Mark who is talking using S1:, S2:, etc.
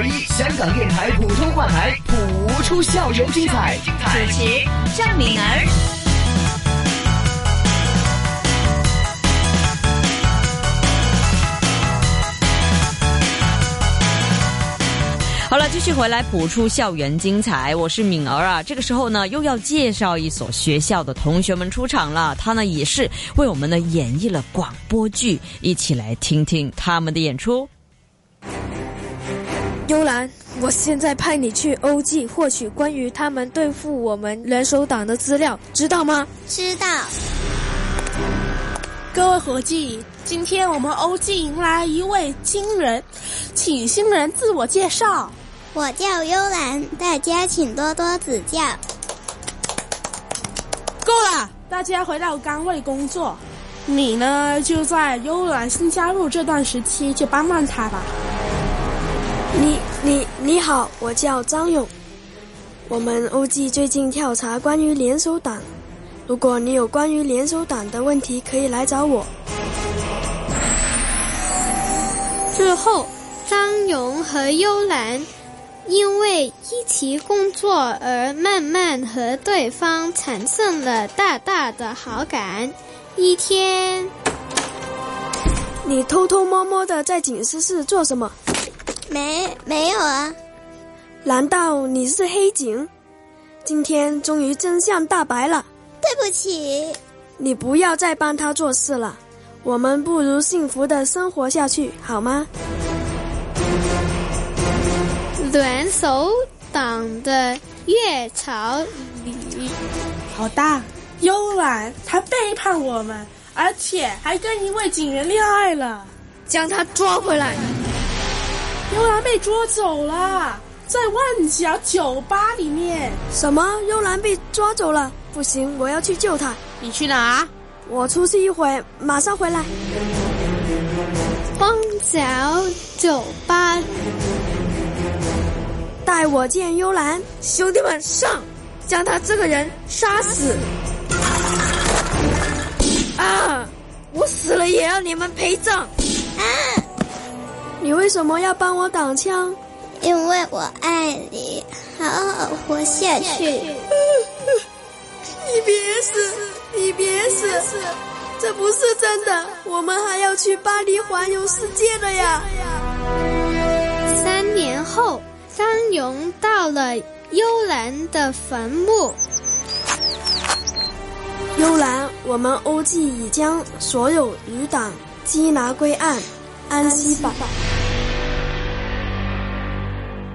S1: 二一，香港电台普通话台谱出校园精彩。
S2: 主持张敏儿。好了，继续回来谱出校园精彩。我是敏儿啊，这个时候呢，又要介绍一所学校的同学们出场了。他呢，也是为我们呢演绎了广播剧，一起来听听他们的演出。
S3: 幽兰，我现在派你去欧记获取关于他们对付我们联手党的资料，知道吗？
S4: 知道。
S5: 各位伙计，今天我们欧记迎来一位新人，请新人自我介绍。
S4: 我叫幽兰，大家请多多指教。
S5: 够了，大家回到岗位工作。你呢，就在幽兰新加入这段时期就帮帮他吧。
S3: 你你你好，我叫张勇。我们欧记最近调查关于联手党，如果你有关于联手党的问题，可以来找我。
S6: 之后，张勇和幽兰。因为一起工作而慢慢和对方产生了大大的好感。一天，
S3: 你偷偷摸摸的在警司室做什么？
S4: 没没有啊？
S3: 难道你是黑警？今天终于真相大白了。
S4: 对不起，
S3: 你不要再帮他做事了。我们不如幸福的生活下去，好吗？
S6: 暖手党的月草里，
S5: 好大！幽兰他背叛我们，而且还跟一位警员恋爱了，
S3: 将他抓回来。
S5: 幽兰被捉走了，在万角酒吧里面。
S3: 什么？幽兰被抓走了？不行，我要去救他。
S5: 你去哪？
S3: 我出去一会，马上回来。
S6: 万角酒吧。
S3: 带我见幽兰，兄弟们上，将他这个人杀死！啊！我死了也要你们陪葬！啊！你为什么要帮我挡枪？
S4: 因为我爱你，好好活下去。你
S3: 别死！你别死！这不是真的，我们还要去巴黎环游世界的呀！
S6: 三年后。张勇到了幽兰的坟墓。
S3: 幽兰，我们欧记已将所有余党缉拿归案，安息吧。